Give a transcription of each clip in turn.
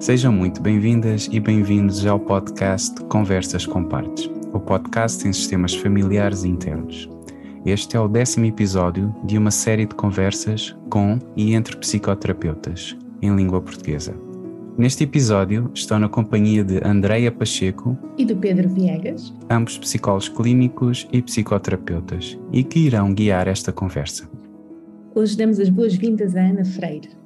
Sejam muito bem-vindas e bem-vindos ao podcast Conversas com Partes, o podcast em sistemas familiares internos. Este é o décimo episódio de uma série de conversas com e entre psicoterapeutas, em língua portuguesa. Neste episódio estou na companhia de Andreia Pacheco e do Pedro Viegas, ambos psicólogos clínicos e psicoterapeutas, e que irão guiar esta conversa. Hoje damos as boas-vindas a Ana Freire.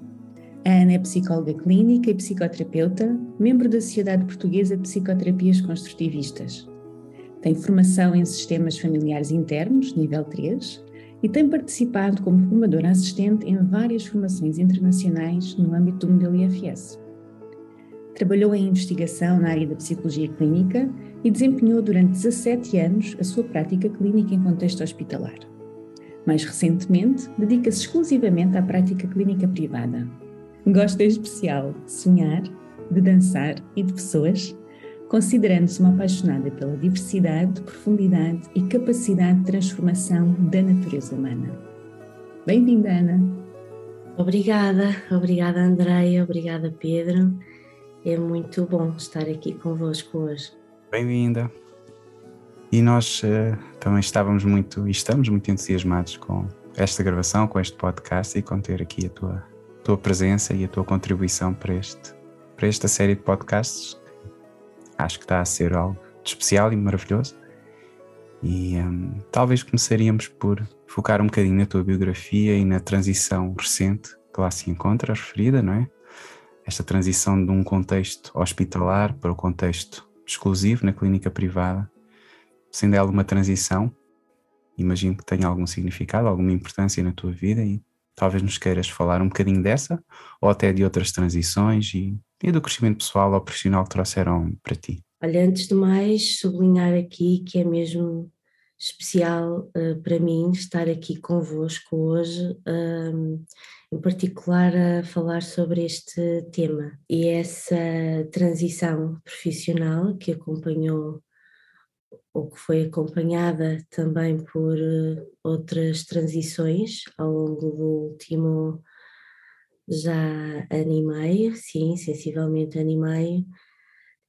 A Ana é psicóloga clínica e psicoterapeuta, membro da Sociedade Portuguesa de Psicoterapias Construtivistas. Tem formação em sistemas familiares internos, nível 3, e tem participado como formadora assistente em várias formações internacionais no âmbito do modelo IFS. Trabalhou em investigação na área da psicologia clínica e desempenhou durante 17 anos a sua prática clínica em contexto hospitalar. Mais recentemente, dedica-se exclusivamente à prática clínica privada. Gosta em especial de sonhar, de dançar e de pessoas, considerando-se uma apaixonada pela diversidade, profundidade e capacidade de transformação da natureza humana. Bem-vinda, Ana! Obrigada, obrigada Andreia, obrigada Pedro. É muito bom estar aqui convosco hoje. Bem-vinda. E nós uh, também estávamos muito e estamos muito entusiasmados com esta gravação, com este podcast e com ter aqui a tua, tua presença e a tua contribuição para, este, para esta série de podcasts. Acho que está a ser algo de especial e maravilhoso. E um, talvez começaríamos por focar um bocadinho na tua biografia e na transição recente que lá se encontra referida, não é? esta transição de um contexto hospitalar para o contexto exclusivo na clínica privada, sendo ela uma transição, imagino que tenha algum significado, alguma importância na tua vida e talvez nos queiras falar um bocadinho dessa ou até de outras transições e, e do crescimento pessoal ou profissional que trouxeram para ti. Olha, antes de mais, sublinhar aqui que é mesmo especial uh, para mim estar aqui convosco hoje, um, em particular a falar sobre este tema e essa transição profissional que acompanhou ou que foi acompanhada também por uh, outras transições ao longo do último já ano meio, sim, sensivelmente ano meio,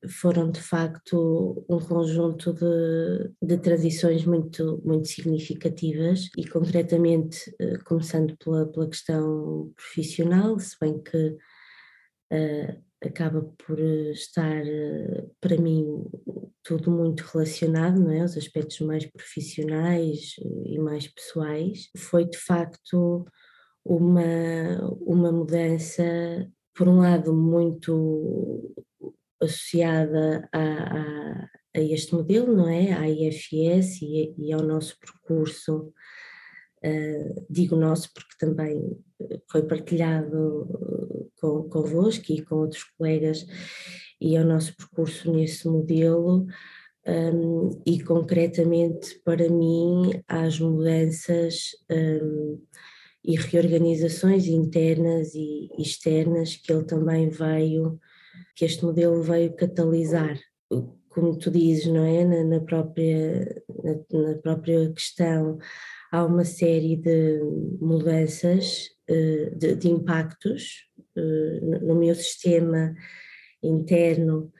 foram de facto um conjunto de, de transições muito, muito significativas e concretamente eh, começando pela, pela questão profissional, se bem que uh, acaba por estar uh, para mim tudo muito relacionado, não é? Os aspectos mais profissionais e mais pessoais, foi de facto uma, uma mudança, por um lado, muito associada a, a, a, este modelo, não é? À IFS e, e ao nosso percurso, uh, digo nosso porque também foi partilhado com, convosco e com outros colegas, e ao nosso percurso nesse modelo. Um, e concretamente para mim as mudanças um, e reorganizações internas e externas que ele também veio que este modelo veio catalisar. Como tu dizes, não é? Na, na própria, na, na, própria questão, há uma série de mudanças, eh, de, de impactos eh, no meu sistema interno,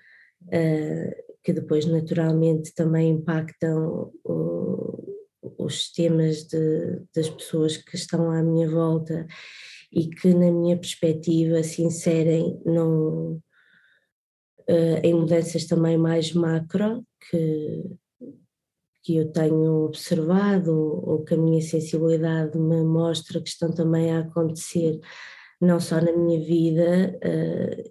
eh, que depois naturalmente também impactam os sistemas de, das pessoas que estão à minha volta e que, na minha perspectiva, se inserem num, uh, em mudanças também mais macro que, que eu tenho observado ou que a minha sensibilidade me mostra que estão também a acontecer não só na minha vida,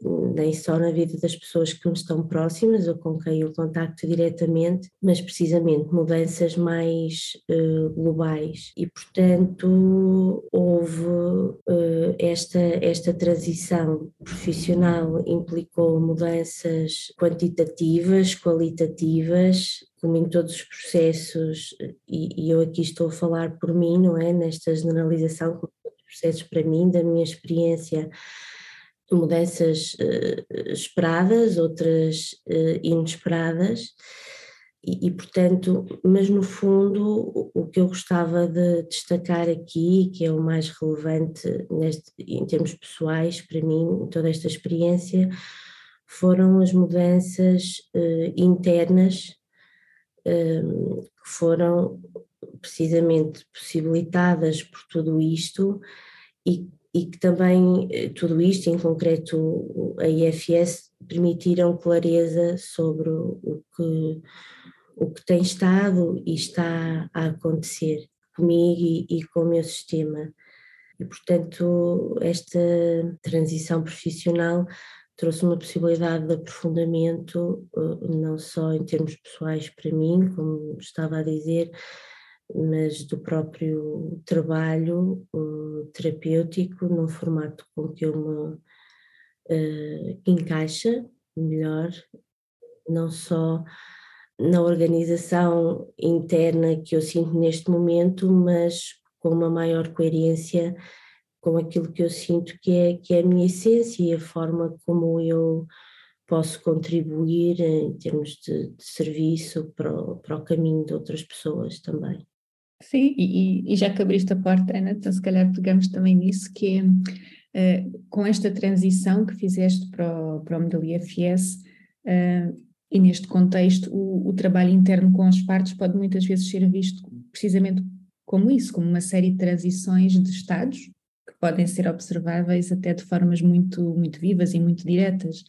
uh, nem só na vida das pessoas que me estão próximas ou com quem eu contacto diretamente, mas precisamente mudanças mais uh, globais. E, portanto, houve uh, esta, esta transição profissional, implicou mudanças quantitativas, qualitativas, como em todos os processos, e, e eu aqui estou a falar por mim, não é? Nesta generalização, processos para mim, da minha experiência, mudanças uh, esperadas, outras uh, inesperadas, e, e, portanto, mas no fundo, o, que eu gostava de destacar aqui, que é o mais relevante neste, em termos pessoais para mim, toda esta experiência, foram as mudanças uh, internas que foram precisamente possibilitadas por tudo isto e, e que também eh, tudo isto, em concreto a IFS, permitiram clareza sobre o que, o que tem estado e está a acontecer comigo e, e com o meu sistema. E, portanto, esta transição profissional trouxe uma possibilidade de aprofundamento, eh, não só em termos pessoais para mim, como estava a dizer, mas do próprio trabalho uh, terapêutico num formato com que eu me uh, encaixa melhor, não só na organização interna que eu sinto neste momento, mas com uma maior coerência com aquilo que eu sinto que é, que é a minha essência e a forma como eu posso contribuir em termos de, de serviço para o, para o caminho de outras pessoas também. Sim, e, e, já que abriste a porta, Ana, então se calhar pegamos também nisso, que é uh, com esta transição que fizeste para o, para o modelo IFS, uh, eh, e neste contexto, o, o, trabalho interno com as partes pode muitas vezes ser visto precisamente como isso, como uma série de transições de estados que podem ser observáveis até de formas muito, muito vivas e muito diretas.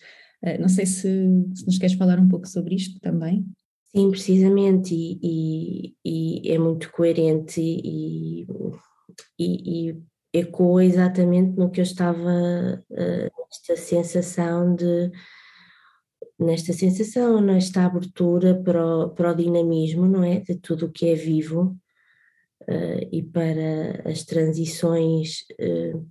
Uh, não sei se, se nos queres falar um pouco sobre isto também. Sim, precisamente, e, e, e é muito coerente e, e, ecoa exatamente no que eu estava, uh, sensação de, nesta sensação, nesta abertura para o, para o dinamismo, não é? De tudo o que é vivo uh, e para as transições uh,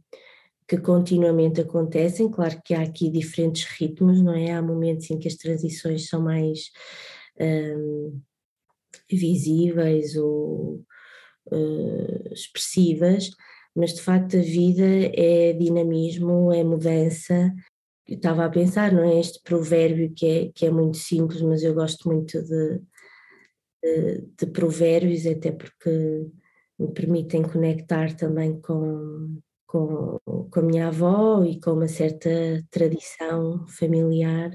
que continuamente acontecem. Claro que há aqui diferentes ritmos, não é? Há momentos em que as transições são mais um, visíveis ou uh, expressivas, mas de facto a vida é dinamismo, é mudança. Eu estava a pensar, não é? Este provérbio que é, que é muito simples, mas eu gosto muito de, de, de provérbios, até porque me permitem conectar também com, com, com a minha avó e com uma certa tradição familiar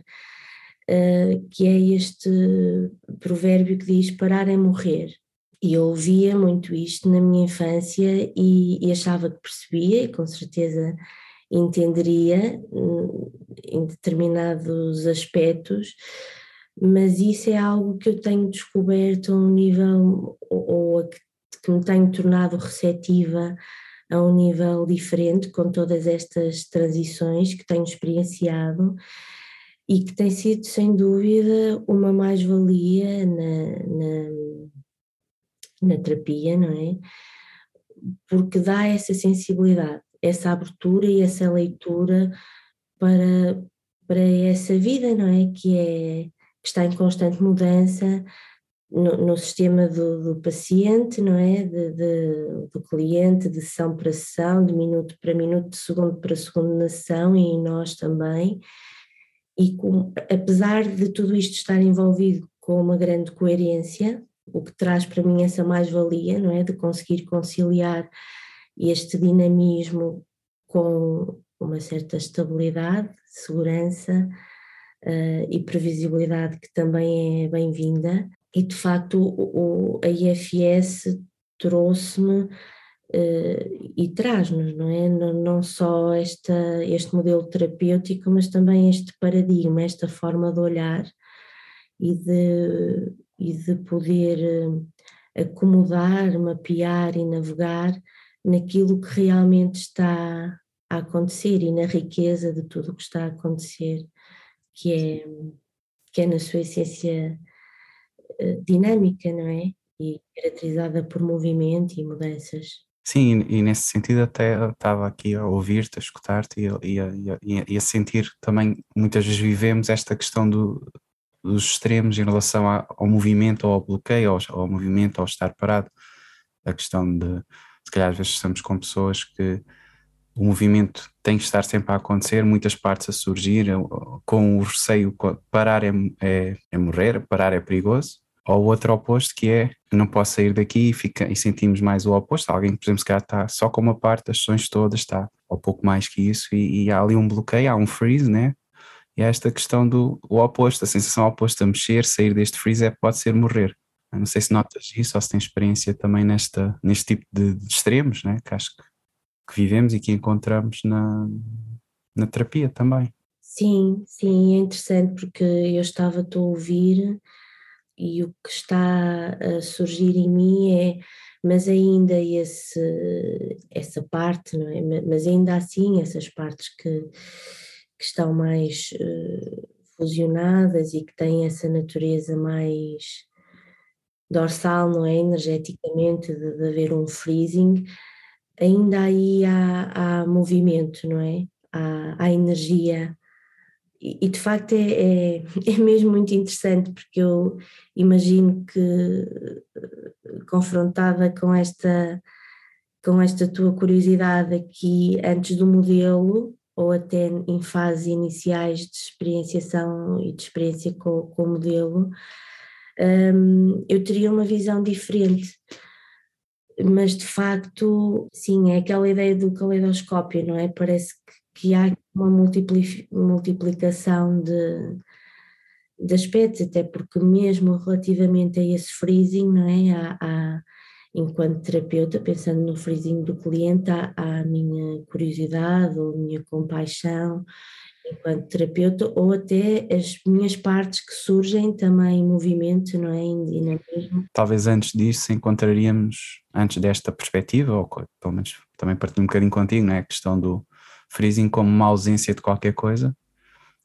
uh, que é este provérbio que diz parar é morrer. E eu ouvia muito isto na minha infância e, e achava que percebia, e com certeza entenderia hum, em determinados aspectos, mas isso é algo que eu tenho descoberto a um nível, ou, ou que, que me tenho tornado receptiva a um nível diferente com todas estas transições que tenho experienciado e que tem sido sem dúvida uma mais-valia na, na, na, terapia, não é? Porque dá essa sensibilidade, essa abertura e essa leitura para, para essa vida, não é? Que, é, que está em constante mudança no, no sistema do, do, paciente, não é? De, de, do cliente, de sessão para sessão, de minuto para minuto, de segundo para segundo na sessão e nós também e com, apesar de tudo isto estar envolvido com uma grande coerência, o que traz para mim essa mais-valia, não é? De conseguir conciliar este dinamismo com uma certa estabilidade, segurança uh, e previsibilidade que também é bem-vinda. E de facto o, o, a IFS trouxe-me Uh, e traz-nos, não é? Não, não só esta, este modelo terapêutico, mas também este paradigma, esta forma de olhar e de, e de poder uh, acomodar, mapear e navegar naquilo que realmente está a acontecer e na riqueza de tudo o que está a acontecer, que é, que é na sua essência uh, dinâmica, não é? E caracterizada por movimento e mudanças. Sim, e nesse sentido até estava aqui a ouvir-te, a escutar-te e, e, e, e, a sentir também, muitas vezes vivemos esta questão do, dos extremos em relação ao movimento ou ao bloqueio, ao, ao movimento, ao estar parado. A questão de, se calhar às vezes estamos com pessoas que o movimento tem que estar sempre a acontecer, muitas partes a surgir, com o receio, parar é, é, é morrer, parar é perigoso, ou outro oposto que é não posso sair daqui e, fica, e sentimos mais o oposto. Alguém por exemplo, se calhar está só com uma parte das sessões todas, está ou pouco mais que isso, e, e, há ali um bloqueio, há um freeze, né? E há esta questão do oposto, a sensação oposta a mexer, sair deste freeze é, pode ser morrer. Eu não sei se notas isso ou se tens experiência também nesta, neste tipo de, de extremos, né? Que acho que, que vivemos e que encontramos na, na terapia também. Sim, sim, é interessante porque eu estava-te a ouvir e o que está a surgir em mim é, mas ainda esse, essa parte, não é? Mas ainda assim, essas partes que, que estão mais uh, fusionadas e que têm essa natureza mais dorsal, não é? Energeticamente, de, de haver um freezing, ainda aí há, há movimento, não é? Há, há energia e, de facto é, é, é, mesmo muito interessante porque eu imagino que confrontada com esta com esta tua curiosidade aqui antes do modelo ou até em fases iniciais de experienciação e de experiência com, com o modelo um, eu teria uma visão diferente. Mas de facto sim é aquela ideia do caleidoscópio não é? Parece que, que há uma multiplicação de, de aspectos, até porque mesmo relativamente a esse freezing, não é? Há, há, enquanto terapeuta, pensando no freezing do cliente, há, há a minha curiosidade ou a minha compaixão enquanto terapeuta, ou até as minhas partes que surgem também em movimento, não é? Em dinamismo. Talvez antes disso encontraríamos, antes desta perspectiva, ou pelo menos também partilho um bocadinho contigo, não é? A questão do, freezing como uma ausência de qualquer coisa,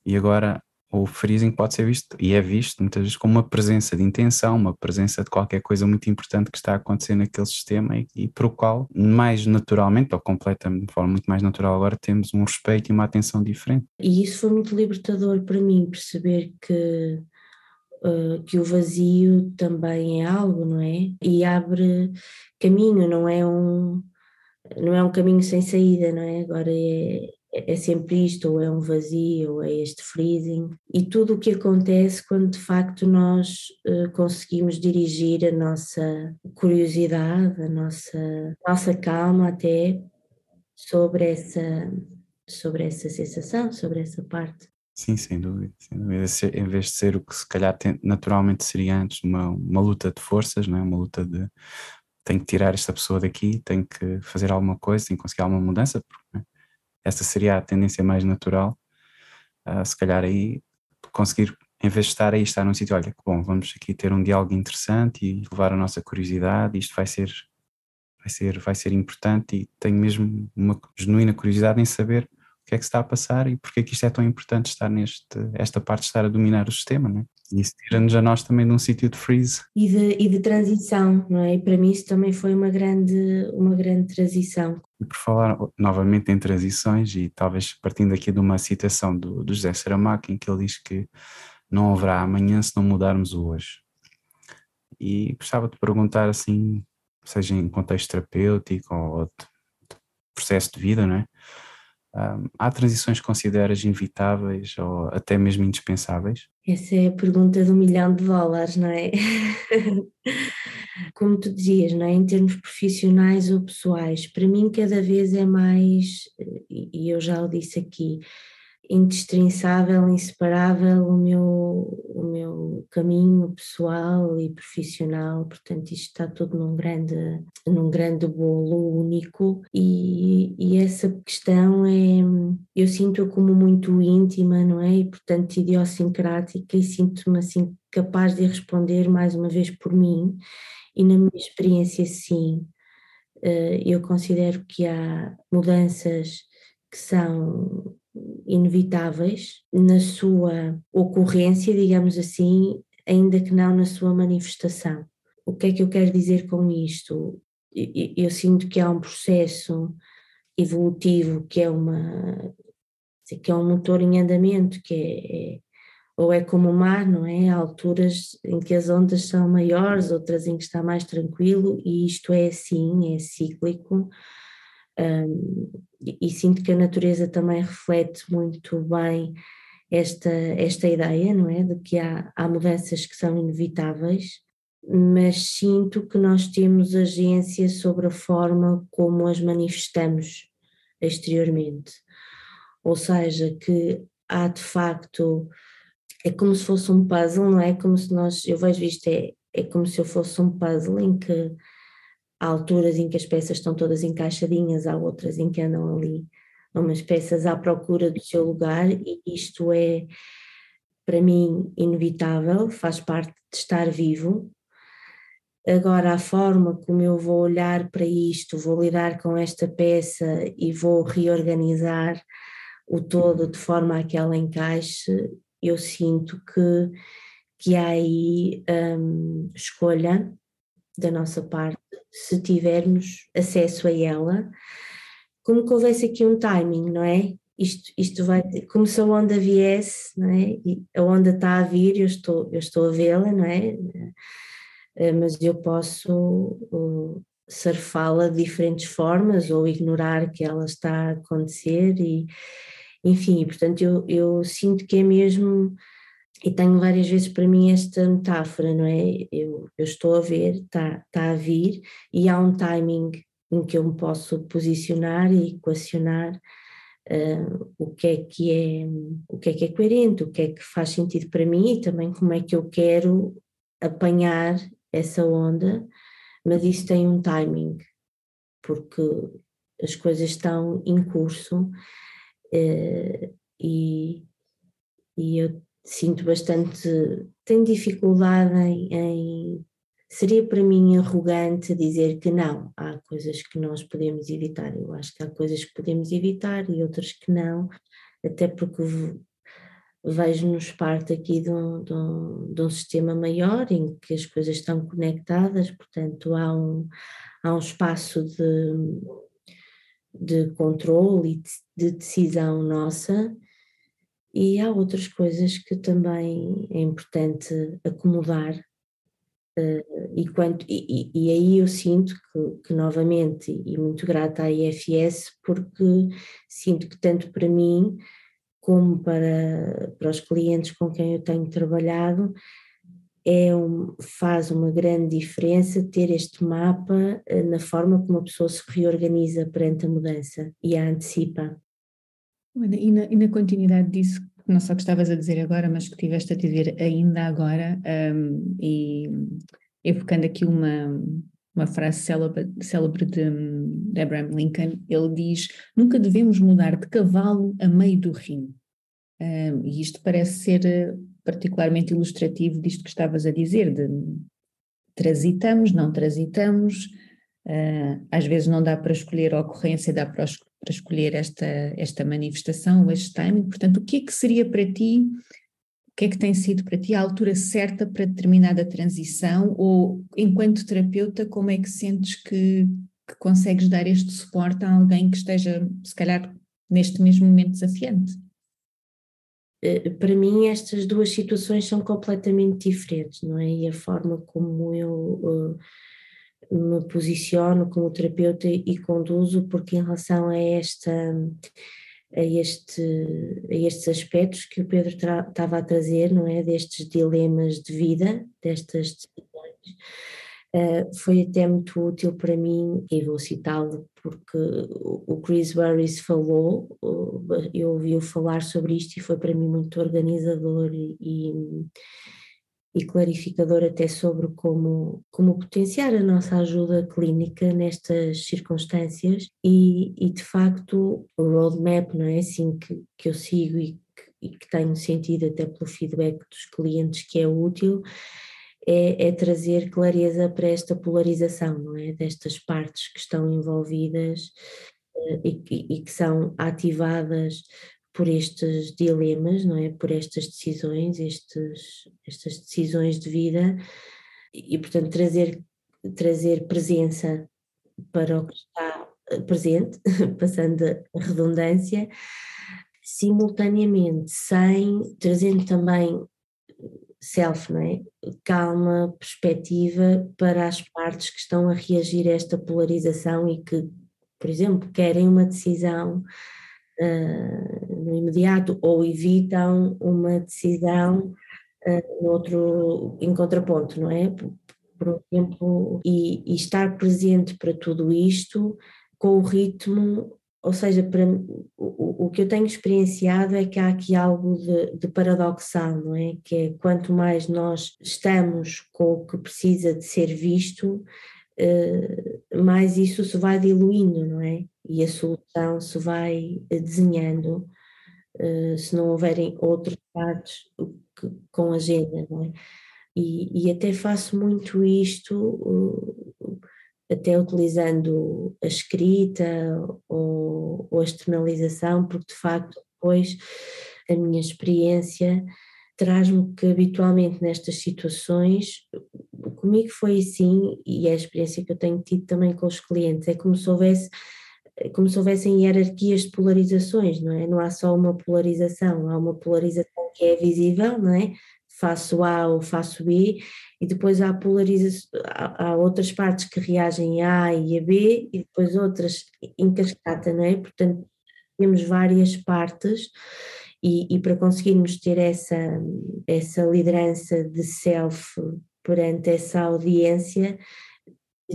e agora o freezing pode ser visto, e é visto muitas vezes como uma presença de intenção, uma presença de qualquer coisa muito importante que está a acontecer naquele sistema e, e para o qual, mais naturalmente, ou completamente, de forma muito mais natural agora, temos um respeito e uma atenção diferente. E isso foi muito libertador para mim, perceber que Uh, que o vazio também é algo, não é? E abre caminho, não é um, não é um caminho sem saída, não é? Agora é, é sempre isto, ou é um vazio, ou é este freezing, e tudo o que acontece quando de facto nós uh, conseguimos dirigir a nossa curiosidade, a nossa, nossa calma até sobre essa, sobre essa sensação, sobre essa parte. Sim, sem dúvida, sem dúvida. Em vez de ser o que se calhar naturalmente seria antes uma, uma luta de forças, não é? uma luta de tenho que tirar esta pessoa daqui, tenho que fazer alguma coisa, tenho que conseguir alguma mudança, porque né, essa seria a tendência mais natural. Uh, se calhar aí conseguir, em vez de estar aí, estar num sítio, olha, bom, vamos aqui ter um diálogo interessante e levar a nossa curiosidade, isto vai ser, vai ser, vai ser importante e tenho mesmo uma genuína curiosidade em saber o que é que está a passar e porque é que isto é tão importante estar neste, esta parte de estar a dominar o sistema, é? E isso tira-nos a nós também de um sítio de freeze. E de, e de transição, não é? E para mim isso também foi uma grande, uma grande transição. E por falar novamente em transições, e talvez partindo aqui de uma citação do, do José Saramago, em que ele diz que não haverá amanhã se não mudarmos o hoje. E gostava de perguntar assim, seja em contexto terapêutico ou de, processo de vida, não é? Um, há transições que consideras inevitáveis ou até mesmo indispensáveis? Essa é a pergunta de um milhão de dólares, não é? Como tu dizias, não é? Em termos profissionais ou pessoais, para mim cada vez é mais, e eu já o disse aqui, indestrinçável, inseparável o meu, o meu caminho pessoal e profissional, portanto isto está tudo num grande, num grande bolo único. E, e essa questão é, eu sinto-a como muito íntima, não é? E portanto idiosincrática e sinto-me assim capaz de responder mais uma vez por mim. E na minha experiência sim, eh, eu considero que há mudanças que são inevitáveis na sua ocorrência, digamos assim, ainda que não na sua manifestação. O que é que eu quero dizer com isto? Eu, sinto que há um processo evolutivo que é uma que é um motor em andamento, que é, é ou é como o mar, não é? Há alturas em que as ondas são maiores, outras em que está mais tranquilo, e isto é assim, é cíclico. Um, e sinto que a natureza também reflete muito bem esta, esta ideia, não é? De que há, há mudanças que são inevitáveis mas sinto que nós temos agência sobre a forma como as manifestamos exteriormente. Ou seja, que há de facto, é como se fosse um puzzle, não é? Como se nós, eu vejo isto, é, é como se eu fosse um puzzle em que há alturas em que as peças estão todas encaixadinhas, há outras em que andam ali umas peças à procura do seu lugar e isto é para mim inevitável, faz parte de estar vivo. Agora, a forma como eu vou olhar para isto, vou lidar com esta peça e vou reorganizar o todo de forma a que ela encaixe, eu sinto que, que há aí um, escolha da nossa parte, se tivermos acesso a ela, como que houvesse aqui um timing, não é? Isto, isto vai, como se a onda viesse, não é? E a onda está a vir, eu estou, eu estou a vê-la, não é? Eh, mas eu posso surfá-la de diferentes formas ou ignorar que ela está a acontecer e, enfim, portanto eu, eu sinto que é mesmo, e tenho várias vezes para mim esta metáfora, não é? Eu, eu estou a ver, está, está a vir e há um timing em que eu me posso posicionar e equacionar uh, o que é que é o que é que é coerente, o que é que faz sentido para mim e também como é que eu quero apanhar essa onda, mas isso tem um timing, porque as coisas estão em curso uh, e, e eu sinto bastante, tenho dificuldade em, em seria para mim arrogante dizer que não, há coisas que nós podemos evitar. Eu acho que há coisas que podemos evitar e outras que não, até porque vejo-nos parte aqui de um, de, um, de um, sistema maior em que as coisas estão conectadas, portanto há um, há um espaço de, de controle e de decisão nossa. E há outras coisas que também é importante acomodar Uh, e, quanto, e, e, aí eu sinto que, que, novamente, e muito grata à IFS, porque sinto que tanto para mim como para, para os clientes com quem eu tenho trabalhado, é um, faz uma grande diferença ter este mapa uh, na forma como a pessoa se reorganiza perante a mudança e a antecipa. E na, e na continuidade disso, não só que estavas a dizer agora, mas que tiveste a dizer ainda agora, um, e evocando aqui uma, uma frase célebre, célebre de, de, Abraham Lincoln, ele diz: Nunca devemos mudar de cavalo a meio do rio. Um, e isto parece ser eh, particularmente ilustrativo disto que estavas a dizer, de transitamos, não transitamos, uh, às vezes não dá para escolher a ocorrência, dá para para escolher esta, esta manifestação, este timing. Portanto, o que é que seria para ti, o que é que tem sido para ti a altura certa para determinada transição? Ou, enquanto terapeuta, como é que sentes que, que consegues dar este suporte a alguém que esteja, se calhar, neste mesmo momento desafiante? Eh, para mim, estas duas situações são completamente diferentes, não é? E a forma como eu. Me posiciono como terapeuta e conduzo, porque em relação a esta a, este, a estes aspectos que o Pedro estava a trazer, não é? Destes dilemas de vida, destas decisões, uh, foi até muito útil para mim, e vou citá-lo porque o Chris Burris falou, eu ouvi-o falar sobre isto e foi para mim muito organizador e, e clarificador até sobre como, como potenciar a nossa ajuda clínica nestas circunstâncias e, e de facto o roadmap, não é assim que, que eu sigo e que, e que tenho sentido até pelo feedback dos clientes que é útil, é, é, trazer clareza para esta polarização, não é? Destas partes que estão envolvidas eh, e, e, e que são ativadas por estes dilemas, não é? Por estas decisões, estes, estas decisões de vida e, portanto, trazer, trazer presença para o que está eh, presente, passando a redundância, simultaneamente, sem, trazendo também self, não é? Calma, perspectiva para as partes que estão a reagir a esta polarização e que, por exemplo, querem uma decisão no imediato ou evitam uma decisão uh, no outro, em contraponto, não é? por um tempo e, e estar presente para tudo isto com o ritmo ou seja, para, o, o que eu tenho experienciado é que há aqui algo de, de, paradoxal, não é? Que é quanto mais nós estamos com o que precisa de ser visto, eh, mais isso se vai diluindo, não é? E a solução se vai desenhando, eh, se não houverem outras partes com agenda, não é? E, e até faço muito isto até utilizando a escrita ou, ou a externalização, porque de facto depois a minha experiência traz-me que habitualmente nestas situações, comigo foi assim, e é a experiência que eu tenho tido também com os clientes, é como se houvesse como se houvessem hierarquias de polarizações, não é? Não há só uma polarização, há uma polarização que é visível, não é? Faço A ou faço B, e depois há polarização, há, há, outras partes que reagem a A e a B e depois outras em cascata, não é? Portanto, temos várias partes e, e para conseguirmos ter essa, essa liderança de self perante essa audiência,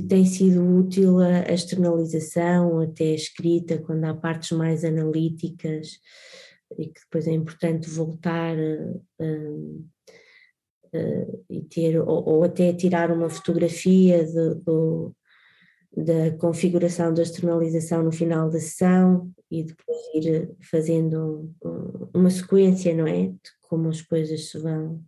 tem sido útil a, externalização, até a escrita, quando há partes mais analíticas e que depois é importante voltar e ter, ou, ou, até tirar uma fotografia do, da configuração da externalização no final da sessão e depois ir fazendo um, uma sequência, não é? De como as coisas se vão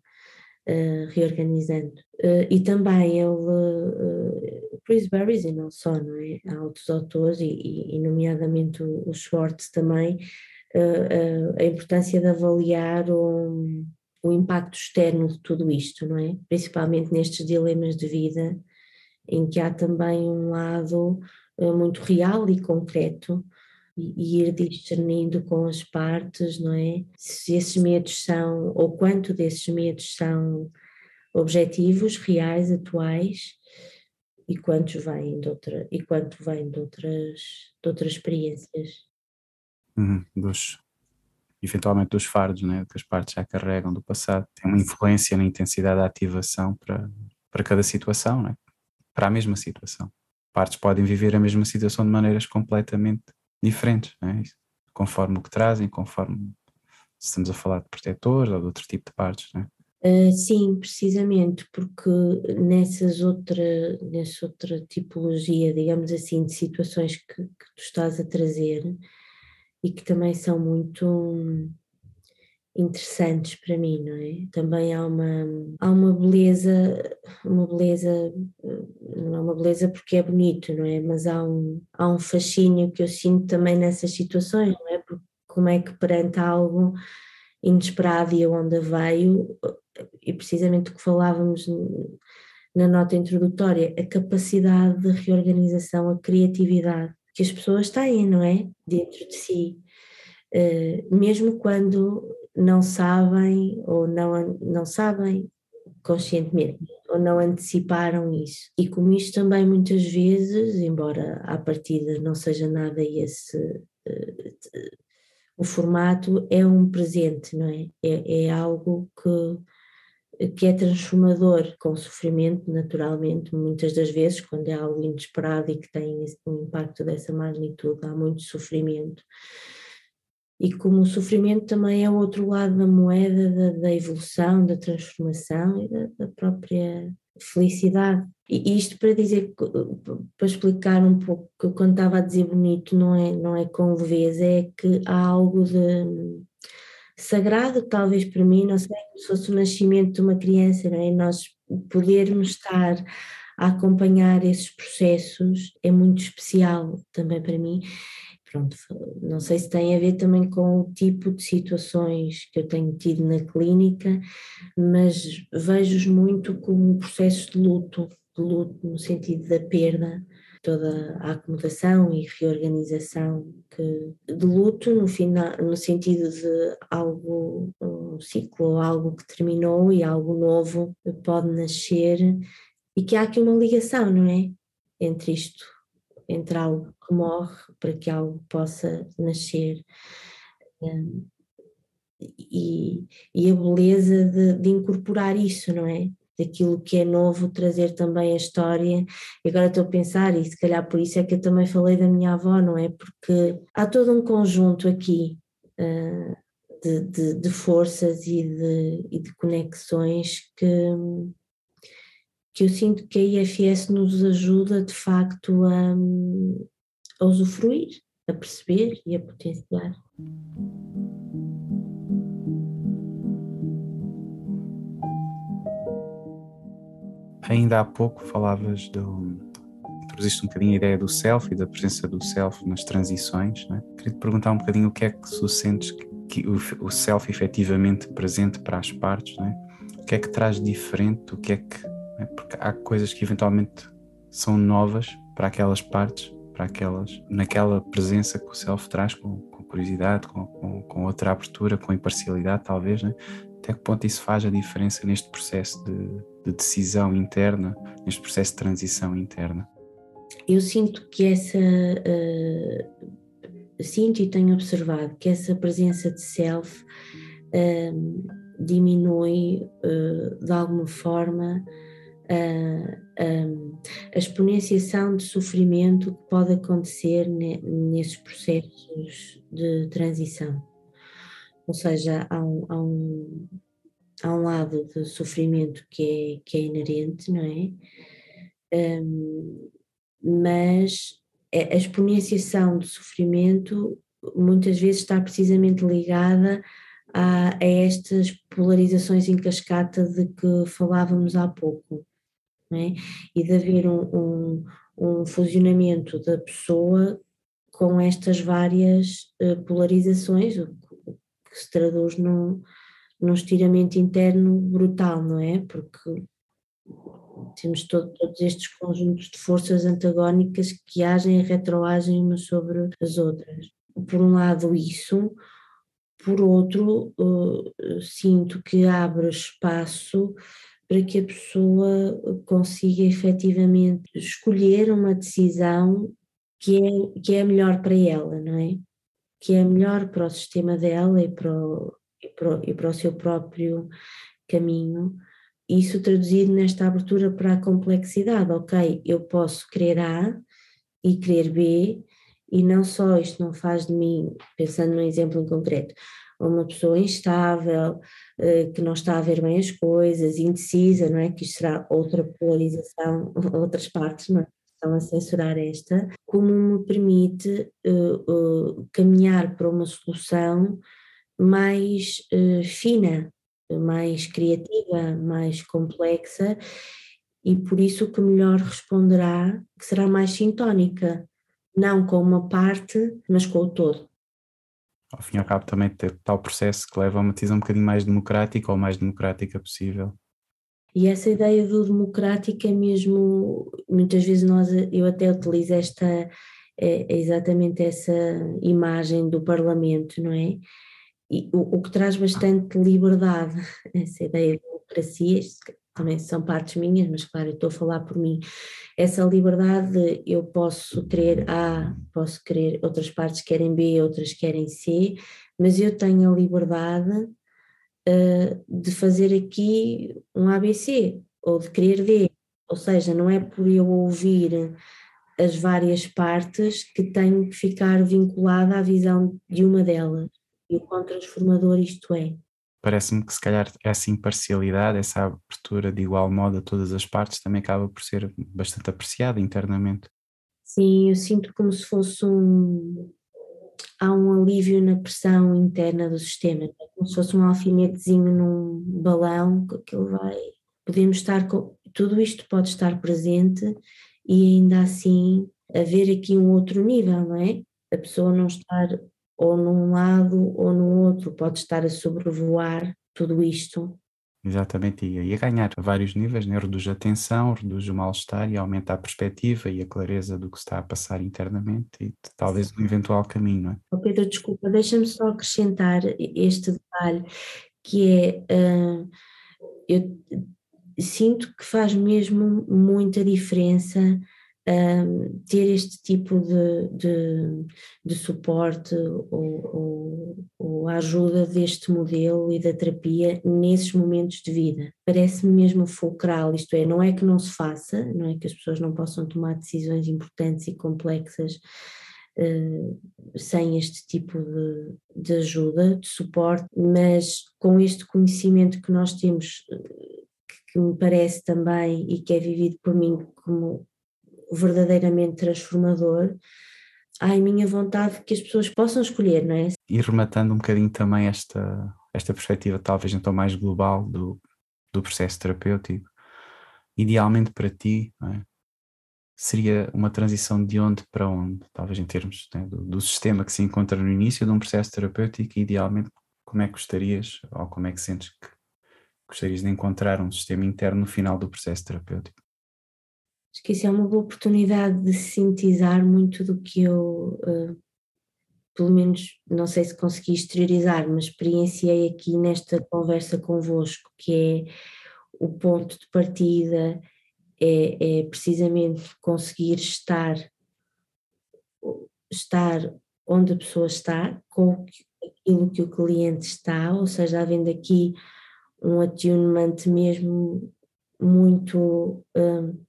uh, reorganizando. Uh, e também ele, uh, Chris Barris e não só, não é? Há outros autores, e, e nomeadamente o, o Schwartz também, a importância de avaliar um, o impacto externo de tudo isto, não é? Principalmente nestes dilemas de vida, em que há também um lado uh, muito real e concreto, e, ir discernindo com as partes, não é? Se esses medos são, ou quanto desses medos são objetivos, reais, atuais, e quantos vêm de outra, e quanto vêm de outras, de outras experiências. Uhum, dos eventualmente dos fardos, né, que as partes já carregam do passado, tem uma influência na intensidade da ativação para, para cada situação, né, para a mesma situação. Partes podem viver a mesma situação de maneiras completamente diferentes, né, conforme o que trazem, conforme se estamos a falar de protetores ou de outro tipo de partes. Né. Uh, sim, precisamente, porque nessas outra, nessa outra tipologia, digamos assim, de situações que, que tu estás a trazer, e que também são muito interessantes para mim, não é? Também há uma, há uma beleza, uma beleza, não é uma beleza porque é bonito, não é? Mas há um, há um fascínio que eu sinto também nessas situações, não é? Porque como é que perante algo inesperado e aonde veio, e precisamente o que falávamos na nota introdutória, a capacidade de reorganização, a criatividade que as pessoas têm, não é? Dentro de si. Uh, mesmo quando não sabem ou não, não sabem conscientemente ou não anteciparam isso. E como isto também muitas vezes, embora à partida não seja nada esse o formato, é um presente, não é? É, é algo que que é transformador com sofrimento, naturalmente, muitas das vezes, quando é algo inesperado e que tem um impacto dessa magnitude, há muito sofrimento. E como o sofrimento também é o outro lado da moeda da, da evolução, da transformação e da, da, própria felicidade. E isto para dizer, para explicar um pouco, que quando estava a dizer bonito não é, não é com leveza, é que há algo de sagrado, talvez para mim, não sei, como se fosse o nascimento de uma criança, não é? Nós podermos estar a acompanhar esses processos é muito especial também para mim. Pronto, não sei se tem a ver também com o tipo de situações que eu tenho tido na clínica, mas vejo-os muito como processos de luto, de luto no sentido da perda, toda a acomodação e reorganização que, de luto no, final, no sentido de algo, um ciclo, algo que terminou e algo novo pode nascer e que há aqui uma ligação, não é? Entre isto, entre algo que morre para que algo possa nascer. Um, e, e, a beleza de, de, incorporar isso, não é? Daquilo que é novo, trazer também a história. E agora estou a pensar, e se calhar por isso é que eu também falei da minha avó, não é? Porque há todo um conjunto aqui uh, de, de, de, forças e de, e de conexões que, que eu sinto que a IFS nos ajuda de facto a, a usufruir, a perceber e a potenciar. Ainda há pouco falavas do. introduziste um bocadinho a ideia do self e da presença do self nas transições. Né? Queria te perguntar um bocadinho o que é que tu sentes que, que o, o self efetivamente presente para as partes, né? o que é que traz diferente, o que é que. Né? Porque há coisas que eventualmente são novas para aquelas partes, para aquelas, naquela presença que o self traz com, com curiosidade, com, com, com, outra abertura, com imparcialidade, talvez, né? Até que ponto isso faz a diferença neste processo de, de decisão interna, neste processo de transição interna? Eu sinto que essa. Uh, sinto e tenho observado que essa presença de self uh, diminui uh, de alguma forma a exponenciação de sofrimento que pode acontecer ne, nesses processos de transição. Ou seja, há um, há um, há um lado de sofrimento que é, que é inerente, não é? Um, mas a exponenciação do sofrimento muitas vezes está precisamente ligada a, a, estas polarizações em cascata de que falávamos há pouco, é? e de haver um, um, um, funcionamento da pessoa com estas várias uh, polarizações, que se traduz num, num estiramento interno brutal, não é? Porque temos todo, todos estes conjuntos de forças antagónicas que agem e retroagem umas sobre as outras. Por um lado, isso, por outro, uh, sinto que abre espaço para que a pessoa consiga efetivamente escolher uma decisão que é, que é melhor para ela, não é? Que é melhor para o sistema dela e para o, e para, e para o seu próprio caminho. Isso traduzido nesta abertura para a complexidade, ok, eu posso querer A e querer B, e não só isto não faz de mim, pensando num exemplo em concreto, uma pessoa instável, eh, que não está a ver bem as coisas, indecisa, não é? Que isto será outra polarização, outras partes, não é? Estão a censurar esta, como me permite uh, uh, caminhar para uma solução mais uh, fina, mais criativa, mais complexa e por isso que melhor responderá, que será mais sintónica, não com uma parte, mas com o todo. Ao fim e ao cabo também tal processo que leva a uma decisão um bocadinho mais democrática ou mais democrática possível. E essa ideia do democrático é mesmo, muitas vezes nós, eu até utilizo esta, é, é exatamente essa imagem do Parlamento, não é? e, o, o, que traz bastante liberdade, essa ideia de democracia, também são partes minhas, mas claro, eu estou a falar por mim, essa liberdade eu posso querer A, posso querer, outras partes querem B, outras querem C, mas eu tenho a liberdade uh, de fazer aqui um ABC, ou de querer D, ou seja, não é por eu ouvir as várias partes que tenho que ficar vinculada à visão de uma delas e o quão transformador isto é. Parece-me que se calhar essa imparcialidade, essa abertura de igual modo a todas as partes também acaba por ser bastante apreciada internamente. Sim, eu sinto como se fosse um. Há um alívio na pressão interna do sistema, é como se fosse um alfinetezinho num balão que aquilo vai. Podemos estar com. Tudo isto pode estar presente e ainda assim haver aqui um outro nível, não é? A pessoa não estar ou num lado ou no outro, pode estar a sobrevoar tudo isto. Exatamente, e a ganhar a vários níveis, né? reduz a tensão, reduz o mal-estar e aumenta a perspectiva e a clareza do que está a passar internamente e talvez um eventual caminho. Não é? Oh Pedro, desculpa, deixa-me só acrescentar este detalhe que é, uh, eu sinto que faz mesmo muita diferença um, ter este tipo de, de, de suporte ou, ou, ou, a ajuda deste modelo e da terapia nesses momentos de vida. Parece-me mesmo fulcral, isto é, não é que não se faça, não é que as pessoas não possam tomar decisões importantes e complexas uh, sem este tipo de, de ajuda, de suporte, mas com este conhecimento que nós temos que me parece também e que é vivido por mim como verdadeiramente transformador, há em minha vontade que as pessoas possam escolher, não é? E rematando um bocadinho também esta, esta perspectiva, talvez então mais global do, do processo terapêutico, idealmente para ti, é? seria uma transição de onde para onde, talvez em termos né, do, do, sistema que se encontra no início de um processo terapêutico, idealmente como é que gostarias, ou como é que sentes que gostarias de encontrar um sistema interno no final do processo terapêutico? Acho que isso é uma boa oportunidade de sintetizar muito do que eu, uh, pelo menos, não sei se consegui exteriorizar, mas experienciei aqui nesta conversa convosco, que é o ponto de partida, é, é precisamente conseguir estar, estar onde a pessoa está, com aquilo que o cliente está, ou seja, havendo aqui um attunement mesmo muito. Uh,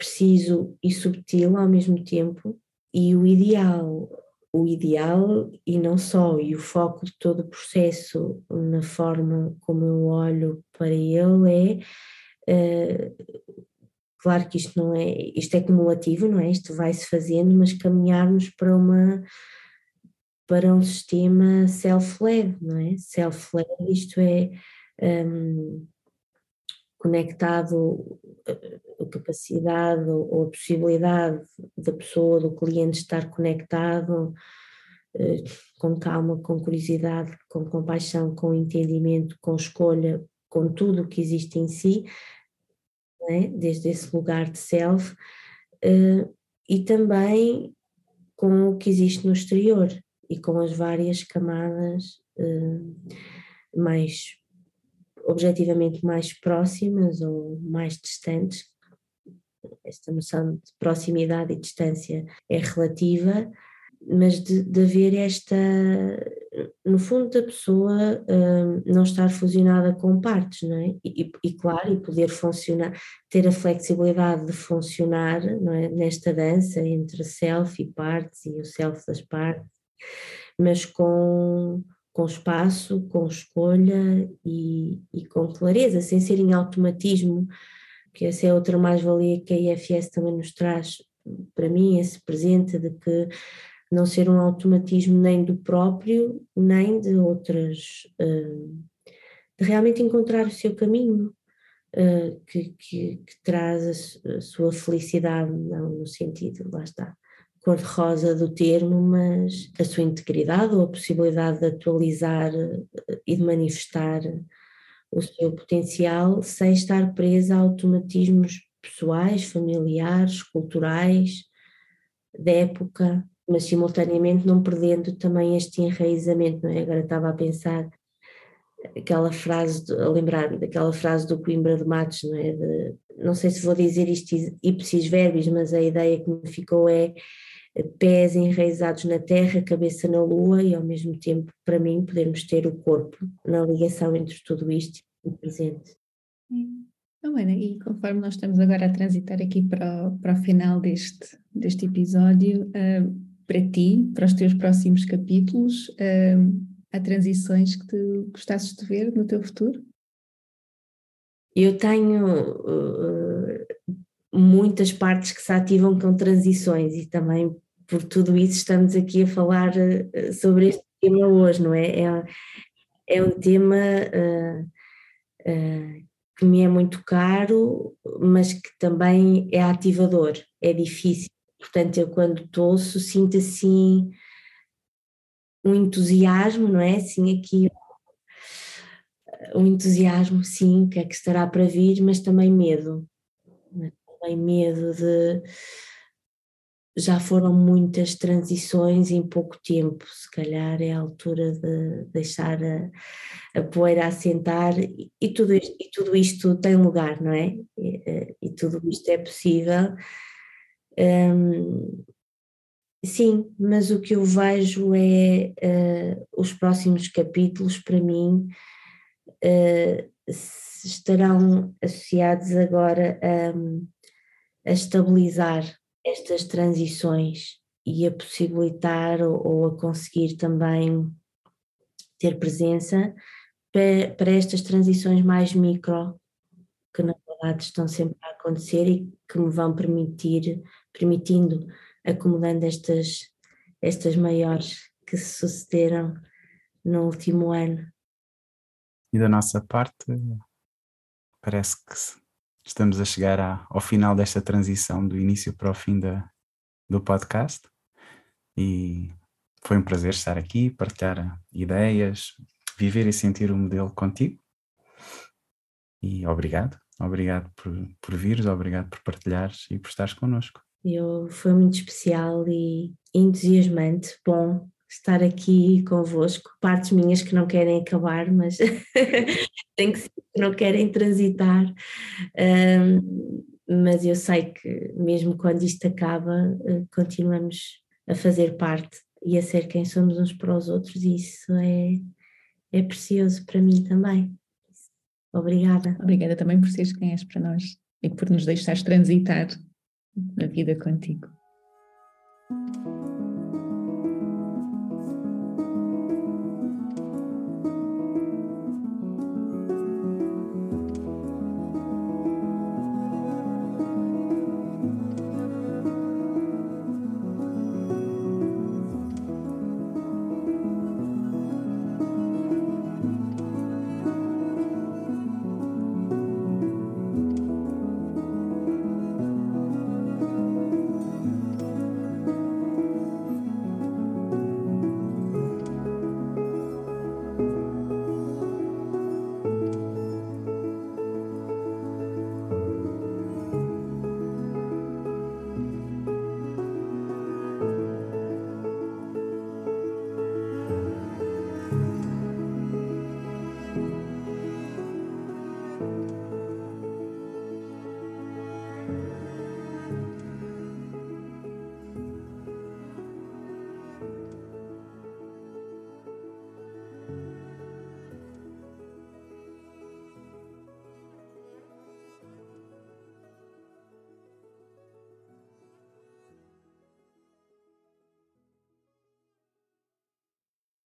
preciso e subtil ao mesmo tempo, e o ideal, o ideal e não só, e o foco de todo o processo na forma como eu olho para ele é. Uh, claro que isto não é, isto é cumulativo, não é? Isto vai-se fazendo, mas caminharmos para uma para um sistema self-led, não é? Self-led, isto é um, conectado a capacidade ou a possibilidade da pessoa, do cliente estar conectado eh, com calma, com curiosidade, com compaixão, com entendimento, com escolha, com tudo o que existe em si, é? desde esse lugar de self, eh, e também com o que existe no exterior e com as várias camadas eh, mais objetivamente mais próximas ou mais distantes. Esta noção de proximidade e distância é relativa, mas de, de haver esta, no fundo, da pessoa um, não estar fusionada com partes, não é? E, e, claro, e poder funcionar, ter a flexibilidade de funcionar não é? nesta dança entre self e partes e o self das partes, mas com com espaço, com escolha e, e, com clareza, sem ser em automatismo, que essa é outra mais-valia que a IFS também nos traz, para mim, esse presente de que não ser um automatismo nem do próprio, nem de outras, eh, de realmente encontrar o seu caminho, eh, que, que, que traz a, sua felicidade, não no sentido, lá está, cor-de-rosa do termo, mas a sua integridade ou a possibilidade de atualizar eh, e de manifestar o seu potencial sem estar presa a automatismos pessoais, familiares, culturais, da época, mas simultaneamente não perdendo também este enraizamento, não é? Agora estava a pensar aquela frase, a lembrar-me daquela frase do Coimbra de Matos, não é? De, não sei se vou dizer isto ipsis verbis, mas a ideia que me ficou é pés enraizados na terra, cabeça na lua e ao mesmo tempo, para mim, podermos ter o corpo na ligação entre tudo isto e o presente. Então, Ana, e conforme nós estamos agora a transitar aqui para o, para o final deste, deste episódio, uh, para ti, para os teus próximos capítulos, uh, há transições que tu gostasses de ver no teu futuro? Eu tenho uh, muitas partes que se ativam com transições e também por tudo isso estamos aqui a falar uh, sobre este tema hoje, não é? É, é um tema uh, uh, que me é muito caro, mas que também é ativador, é difícil. Portanto, eu quando torço sinto assim um entusiasmo, não é? Assim aqui um entusiasmo, sim, que é que estará para vir, mas também medo. Também medo de já foram muitas transições em pouco tempo, se calhar é a altura de deixar a, a poeira assentar e, e, tudo isto, e tudo isto tem lugar, não é? E, e, tudo isto é possível Um, sim, mas o que eu vejo é uh, os próximos capítulos para mim uh, estarão associados agora a, a estabilizar estas transições e a possibilitar ou, ou a conseguir também ter presença para, para estas transições mais micro que na verdade estão sempre a acontecer e que me vão permitir, permitindo, acumulando estas, estas maiores que se sucederam no último ano. E da nossa parte, parece que estamos a chegar à, ao final desta transição do início para o fim da, do podcast e foi um prazer estar aqui, partilhar ideias, viver e sentir o modelo contigo. E obrigado, obrigado por, por vires, obrigado por partilhares e por estares connosco. Eu, foi muito especial e entusiasmante, bom estar aqui convosco, partes minhas que não querem acabar, mas tem que ser, não querem transitar, um, mas eu sei que mesmo quando isto acaba, uh, continuamos a fazer parte e a ser quem somos uns para os outros, e isso é, é precioso para mim também. Obrigada. Obrigada também por seres quem és para nós e por nos deixares transitar a vida contigo.